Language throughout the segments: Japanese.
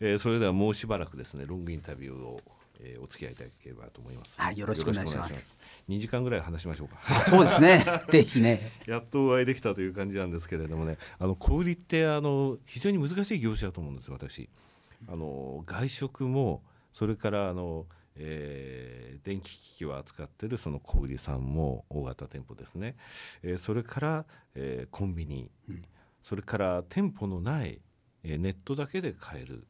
えー、それではもうしばらくですねロングインタビューを、えー、お付き合いいただければと思います。はいよろしくお願いします。2時間ぐらい話しましょうか。そうですね。ぜひね。やっとお会いできたという感じなんですけれどもね。あの小売ってあの非常に難しい業種だと思うんですよ私。あの外食もそれからあのえー、電気機器を扱っているその小売さんも大型店舗ですね、えー、それから、えー、コンビニ、うん、それから店舗のない、えー、ネットだけで買える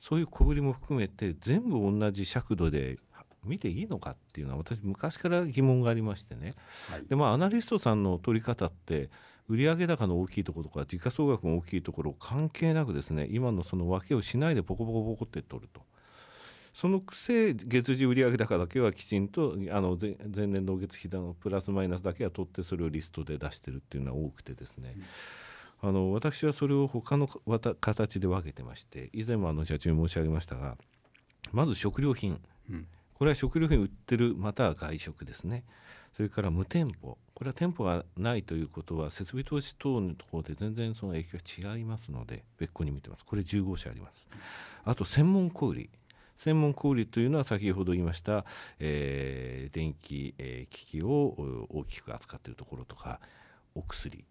そういう小売も含めて全部同じ尺度で見ていいのかっていうのは私昔から疑問がありましてね、はい、でまあアナリストさんの取り方って売上高の大きいところとか時価総額の大きいところ関係なくですね今のその分けをしないでポコポコポコって取ると。そのくせ月次売上高だけはきちんとあの前前年同月比のプラスマイナスだけは取ってそれをリストで出してるっていうのは多くてですね、うん、あの私はそれを他の形で分けてまして以前もあの社長に申し上げましたがまず食料品、うん、これは食料品売ってるまたは外食ですね。それから無店舗。これは店舗がないということは設備投資等のところで全然その影響が違いますので別個に見てます。これ15社あります。あと専門小売。専門小売というのは先ほど言いました、えー、電気、えー、機器を大きく扱っているところとかお薬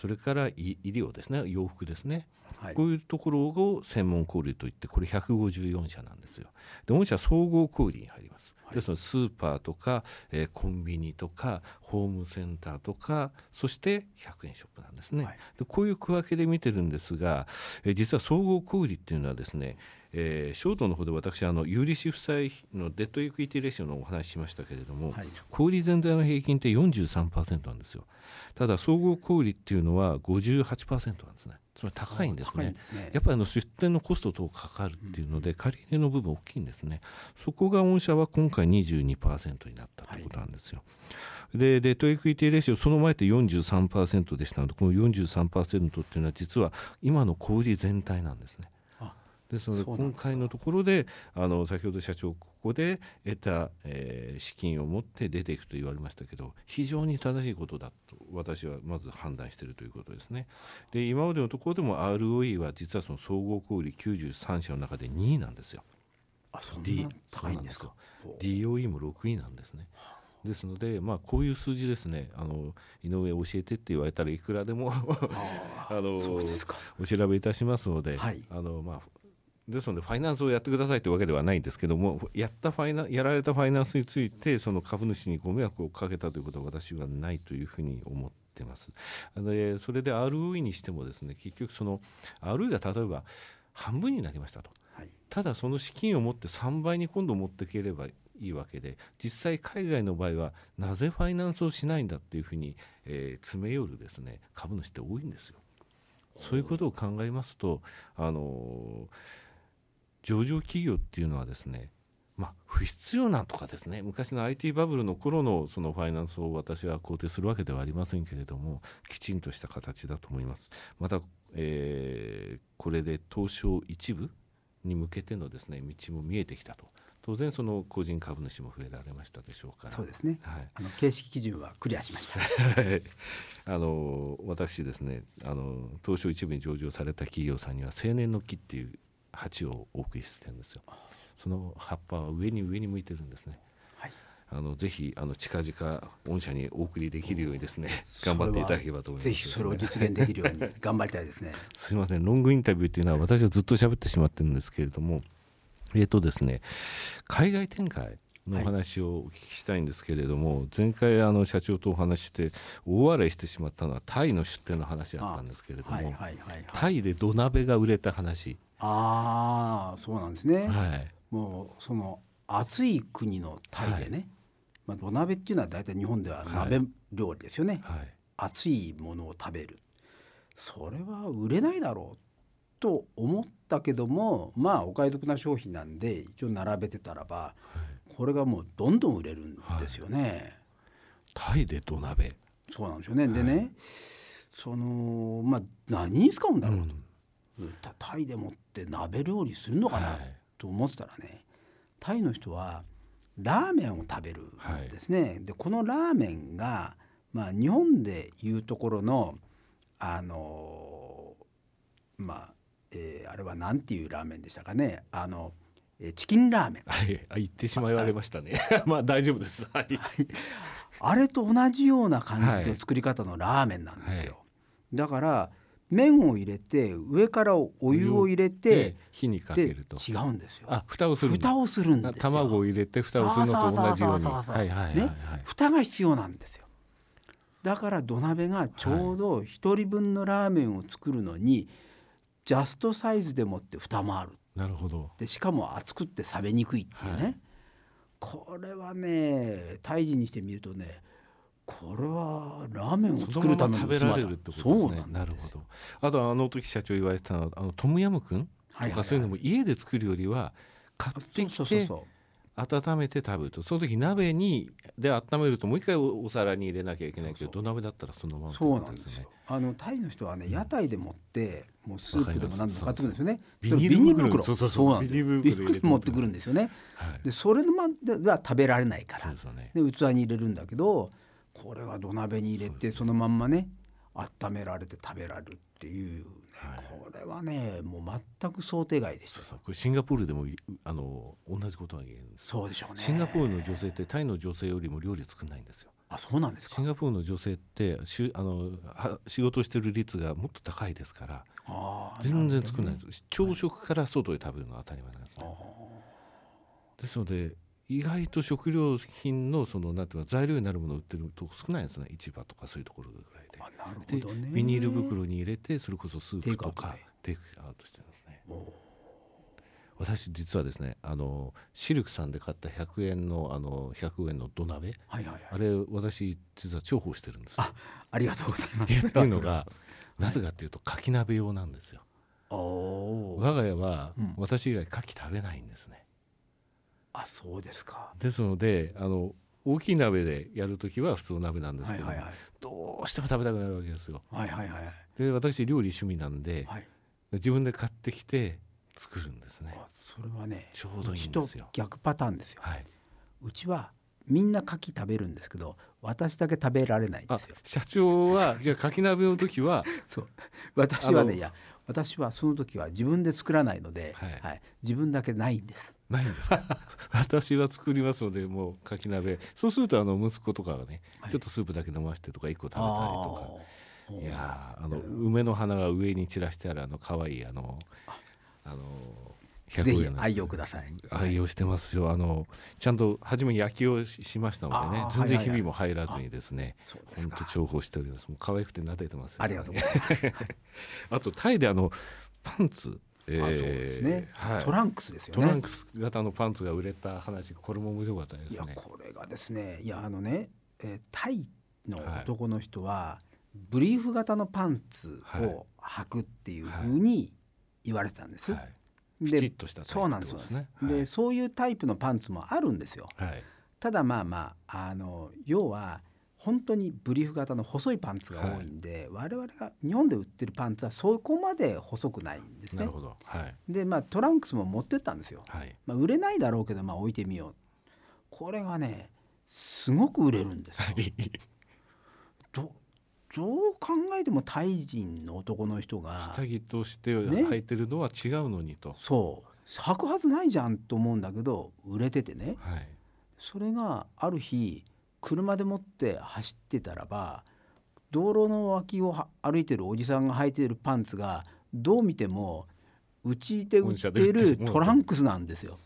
それから医療ですね洋服ですね、はい、こういうところを専門小売といってこれ154社なんですよ。で御社総合小売に入ります、はい、ですのでスーパーとか、えー、コンビニとかホームセンターとかそして100円ショップなんですね、はい、でこういう区分けで見てるんですが、えー、実は総合小売っていうのはですねえー、ショートの方で私あの有利子負債のデッドエクイティレシオのお話ししましたけれども、はい、小売全体の平均って43%なんですよ。ただ総合小売っていうのは58%なんですね。つまり高いんですね、ね、やっぱりあの出店のコスト等かかるっていうので、借り入れの部分大きいんですね。そこが御社は今回22%になったということなんですよ、はい、でデッドエクイティレシオその前って43%でしたのでこの43%っていうのは実は今の小売全体なんですねですので今回のところであの先ほど社長ここで得た、えー、資金を持って出ていくと言われましたけど非常に正しいことだと私はまず判断しているということですね。で今までのところでも ROE は実はその総合小売93社の中で2位なんですよ。あそんな高いんですか。DOE も6位なんですね。ですので、まあ、こういう数字ですね。あの井上教えてって言われたらいくらでも あのお調べいたしますので、はい、あのまあ、ですのでファイナンスをやってくださいというわけではないんですけどもやったファイナやられたファイナンスについてその株主にご迷惑をかけたということは私はないというふうに思ってます。でそれで ROE にしてもですね結局その ROE が例えば半分になりましたと、はい、ただその資金を持って3倍に今度持っていければいいわけで実際海外の場合はなぜファイナンスをしないんだっていうふうに、えー、詰め寄るですね株主って多いんですよ。そういうことを考えますとあのー上場企業っていうのはですねまあ、不必要なとかですね昔の IT バブルの頃のそのファイナンスを私は肯定するわけではありませんけれどもきちんとした形だと思います。また、えー、これで東証一部に向けてのですね道も見えてきたと。当然その個人株主も増えられましたでしょうから。そうですね、はい、あの形式基準はクリアしました。あの私ですねあの東証一部に上場された企業さんには青年の木っていう鉢をお送りしてるんですよ。その葉っぱは上に上に向いてるんですね、はい、あのぜひあの近々御社にお送りできるようにですね頑張っていただければと思います、ぜひそれを実現できるように 頑張りたいですね。すいません。ロングインタビューっていうのは私はずっと喋ってしまってるんですけれどもえっ、ー、とですね海外展開の話をお聞きしたいんですけれども、はい、前回あの社長とお話して大笑いしてしまったのはタイの出店の話だったんですけれども、タイで土鍋が売れた話ああそうなんですね、はい、もうその暑い国のタイでね、はい、まあ、土鍋っていうのは大体日本では鍋料理ですよね、はい、熱いものを食べる。それは売れないだろうと思ったけどもまあお買い得な商品なんで一応並べてたらば、はい、これがもうどんどん売れるんですよね。タイで土鍋。そうなんですよね、でねそのまあ何に使うんだろうと、うん、タイでもって鍋料理するのかなと思ってたらね、タイの人はラーメンを食べるんですね。はい、でこのラーメンが、まあ、日本でいうところのあのまあえー、あれはなんていうラーメンでしたかねあの、えー、チキンラーメン。はい、言ってしまわれましたね。まあ大丈夫です。はい。あれと同じような感じの作り方のラーメンなんですよ。はい、だから麺を入れて上からお湯を入れて火にかけると違うんですよ。あ蓋をする蓋をするんです卵を入れて蓋をするのと同じように。ね蓋が必要なんですよ。だから土鍋がちょうど一人分のラーメンを作るのに、ジャストサイズでもって蓋もある。なるほど。でしかも熱くって冷めにくいっていうね。はい、これはね胎児にしてみるとねこれはラーメンを作るための食べられるってことですね。なるほど。あとあの時社長言われてたのはあのトムヤムクンとかそうい。うのも家で作るよりは買ってきて温めて食べると。その時鍋にで温めるともう一回お皿に入れなきゃいけないけど土鍋だったらそのままそうなんですよ。あのタイの人はね屋台で持ってもうスープでも何でも買ってくるんですよね。ビニール袋。そうそうそう。なんですビニール袋持ってくるんですよね、でそれのまでは食べられないから。で器に入れるんだけどこれは土鍋に入れてそのまんまね温められて食べられるっていうね、はい、これはねもう全く想定外でした。これシンガポールでもあの同じことが言えるんですそうでしょうね。シンガポールの女性ってタイの女性よりも料理作んないんですよ。あそうなんですか？シンガポールの女性ってしあの仕事してる率がもっと高いですから全然作らないです、ね、朝食から外で食べるのは当たり前なんですね。ですので意外と食料品のそのなんていうの材料になるものを売ってるとこ少ないんですね市場とかそういうところぐらいで。なるほどね、ビニール袋に入れてそれこそスープとかテイクアウトしてますね。私実はですねあのシルクさんで買った100円のあの100円の土鍋、はいはいはい、あれ私実は重宝してるんですあありがとうございます。っていうのがなぜかっていうとかき鍋用なんですよ。我が家は、私以外かき食べないんですね。あそうですかですのであの大きい鍋でやる時は普通の鍋なんですけど、はいはいはい、どうしても食べたくなるわけですよ。はいはいはい、で私料理趣味なんで、はい、自分で買ってきて作るんですね。それはねちょうどいいんですよ。逆パターンですよ。はい、うちはみんな牡蠣食べるんですけど私だけ食べられないんですよ。社長はじゃあ牡蠣鍋の時は そう私はねいや私はその時は自分で作らないので、はい、はい、自分だけないんです。ないんですか？私は作りますのでもうかき鍋。そうするとあの息子とかがね、はい、ちょっとスープだけ飲ませてとか1個食べたりとか。いやあの梅の花が上に散らしてあるあの可愛いあのあの100円愛用ください。愛用してますよ。あのちゃんと初め焼きをしましたのでね全然ひびも入らずにですね本当重宝しております。もう可愛くて撫でてますよ、ね、ありがとうございます。あとタイであのパンツえー、ね、はい、トランクスですよね。トランクス型のパンツが売れた話、これも面白かったですね。いや、これがですね、いや、あのね、えー、タイの男の人は、ブリーフ型のパンツを履くっていうふうに言われてたんです。はいはい、で、そうなんですね。で、そういうタイプのパンツもあるんですよ。ただまあまああの要は本当にブリーフ型の細いパンツが多いんで、はい、我々が日本で売ってるパンツはそこまで細くないんですね。はい、でまあトランクスも持ってったんですよ。はい、まあ、売れないだろうけどまあ置いてみよう。これがねすごく売れるんですどう考えてもタイ人の男の人が下着として履いてるのは違うのにと、ね、そう。履くはずないじゃんと思うんだけど売れててね、はい、それがある日車でもって走ってたらば道路の脇を歩いてるおじさんが履いているパンツがどう見てもうちで売ってるトランクスなんですよ。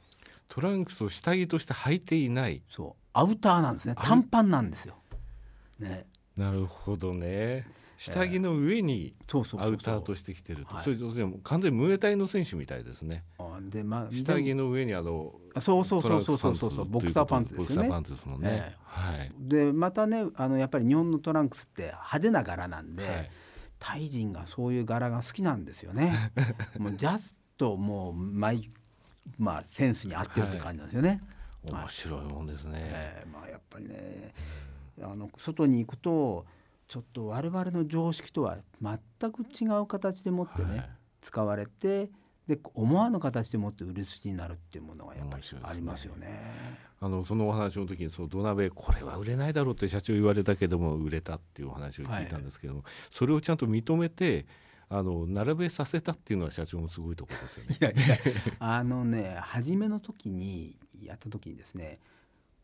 トランクスを下着として履いていない。そう。アウターなんですね。短パンなんですよ。ね、なるほどね。下着の上にアウターとしてきてると、それ完全にムエタイの選手みたいですね。でまあ下着の上にあのそうそうそうそうそうそうボクサーパンツですよね。ボクサーパンツですもんね。はい。でまたねあのやっぱり日本のトランクスって派手な柄なんで、はい、タイ人がそういう柄が好きなんですよね。もうジャストもうマイまあセンスに合ってるって感じなんですよね。はい、面白いもんですね。えー、まあやっぱりね、あの外に行くと。ちょっと我々の常識とは全く違う形でもってね、はい、使われてで思わぬ形でもって売れ筋になるっていうものがやっぱりありますよね。ねあのそのお話の時にその土鍋これは売れないだろうって社長言われたけども売れたっていうお話を聞いたんですけども、はい、それをちゃんと認めてあの並べさせたっていうのは社長もすごいところですよね。いやいやあのね初めの時にやった時にですね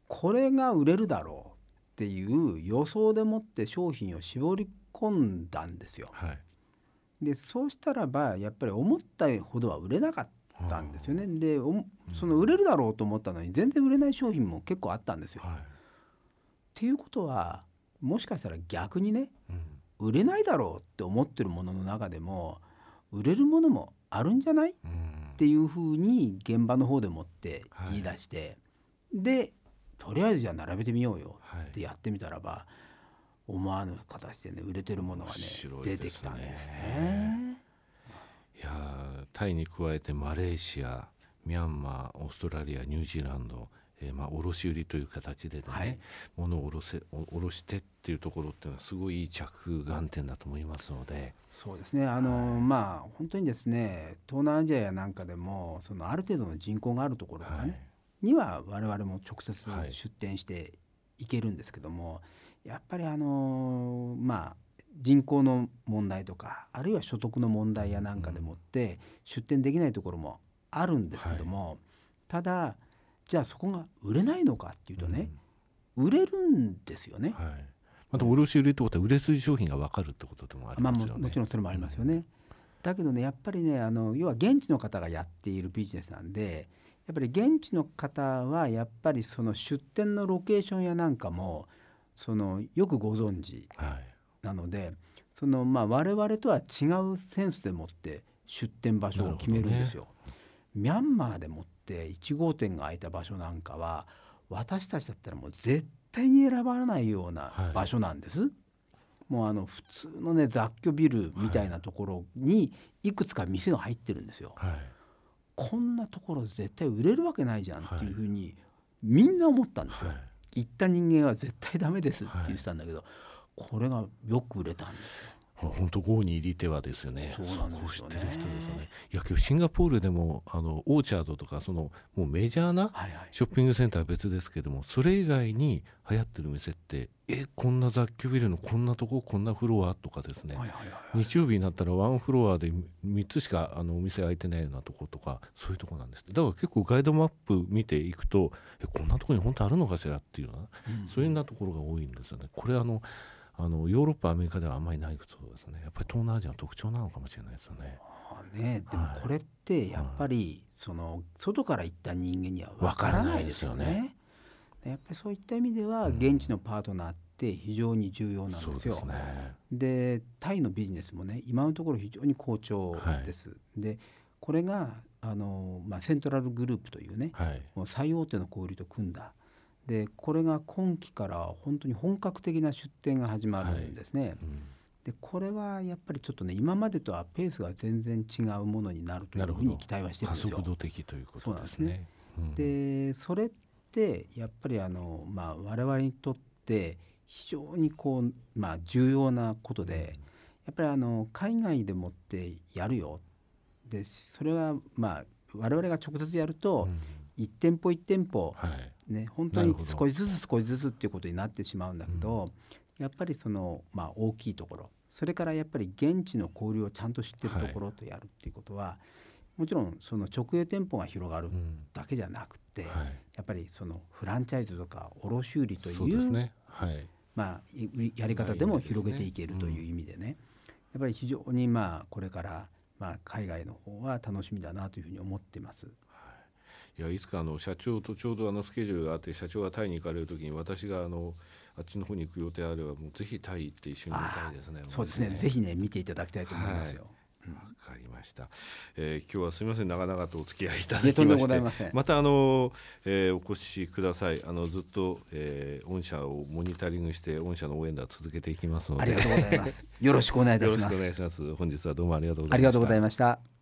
これが売れるだろうっていう予想でもって商品を絞り込んだんですよ。はい、でそうしたらばやっぱり思ったほどは売れなかったんですよね。でその売れるだろうと思ったのに全然売れない商品も結構あったんですよ。はい、っていうことはもしかしたら逆にね、うん、売れないだろうって思ってるものの中でも売れるものもあるんじゃない、うん、っていうふうに現場の方でもって言い出して、はい、でとりあえずじゃあ並べてみようよ。ってやってみたらば、思わぬ形でね売れてるものがね出てきたんですね。いやタイに加えてマレーシアミャンマーオーストラリアニュージーランド、えー、まあ卸売という形でね、はい、物を卸せ卸してっていうところっていうのはすごいいい着眼点だと思いますので。そうですね。あの、はい、まあ本当にですね東南アジアやなんかでもそのある程度の人口があるところとかね、はい、には我々も直接出店していけるんですけども、やっぱりあのまあ人口の問題とかあるいは所得の問題やなんかでもって出店できないところもあるんですけども、はい、ただじゃあそこが売れないのかっていうとね、うん、売れるんですよね。はい、また卸売りってことは売れ筋商品が分かるってことでもありますよね。まあ、もちろんそれもありますよね。うん、だけどねやっぱりねあの要は現地の方がやっているビジネスなんでやっぱり現地の方はやっぱりその出店のロケーションやなんかもそのよくご存知なので、はい、そのまあ我々とは違うセンスでもって出店場所を決めるんですよ。ね、ミャンマーでもって1号店が開いた場所なんかは私たちだったらもう絶対に選ばないような場所なんです。はい、もうあの普通のね雑居ビルみたいなところにいくつか店が入ってるんですよ。はい、こんなところ絶対売れるわけないじゃんっていうふうにみんな思ったんですよ。行った人間は絶対ダメですって言ってたんだけど、これがよく売れたんですよ。本当郷に入り手はですよね。そうなんですよね。いや今日シンガポールでもあのオーチャードとかそのもうメジャーなショッピングセンターは別ですけども、それ以外に流行ってる店ってえこんな雑居ビルのこんなとここんなフロアとかですね、日曜日になったらワンフロアで3つしかあのお店開いてないようなとことかそういうとこなんですだから結構ガイドマップ見ていくとえこんなとこに本当あるのかしらっていうような、うん、そういうようなところが多いんですよね。これあのあのヨーロッパアメリカではあんまりないそうですねやっぱり東南アジアの特徴なのかもしれないですよね。ね、でもこれってやっぱり、その外から行った人間には分からないですよね。やっぱりそういった意味では現地のパートナーって非常に重要なんですよ。で、ね、タイのビジネスもね今のところ非常に好調です。はい、でこれがあの、まあ、セントラルグループというね、はい、もう最大手の小売と組んだでこれが今期から本当に本格的な出店が始まるんですね。はい。うん、でこれはやっぱりちょっとね今までとはペースが全然違うものになるというふうに期待はしてるんですよ。加速度的ということですね。そで、ね。うん、それってやっぱりあの、まあ、我々にとって非常にこう、まあ、重要なことでやっぱりあの海外でもってやるよ。でそれはまあ我々が直接やると、うん、1店舗1店舗、はいね、本当に少しずつ少しずつっていうことになってしまうんだけど、うん、やっぱりその、まあ、大きいところそれからやっぱり現地の交流をちゃんと知ってるところとやるっていうことは、はい、もちろんその直営店舗が広がるだけじゃなくて、うんはい、やっぱりそのフランチャイズとか卸売という、ね。はい、まあ、やり方でも広げていけるという意味でね、やっぱり非常にまあこれからまあ海外の方は楽しみだなというふうに思ってます。いやいつかあの社長とちょうどあのスケジュールがあって社長がタイに行かれる時に私があのあっちの方に行く予定あればもうぜひタイ行って一緒に見たいですね。そうですね。ぜひね見ていただきたいと思いますよ。わ、はい、かりました、えー、今日はすみません。長々とお付き合いいただきまして。またあの、えー、お越しください。あのずっと、えー、御社をモニタリングして御社の応援団続けていきますので。ありがとうございます。よろしくお願いいたします。よろしくお願いします。本日はどうもありがとうございました。ありがとうございました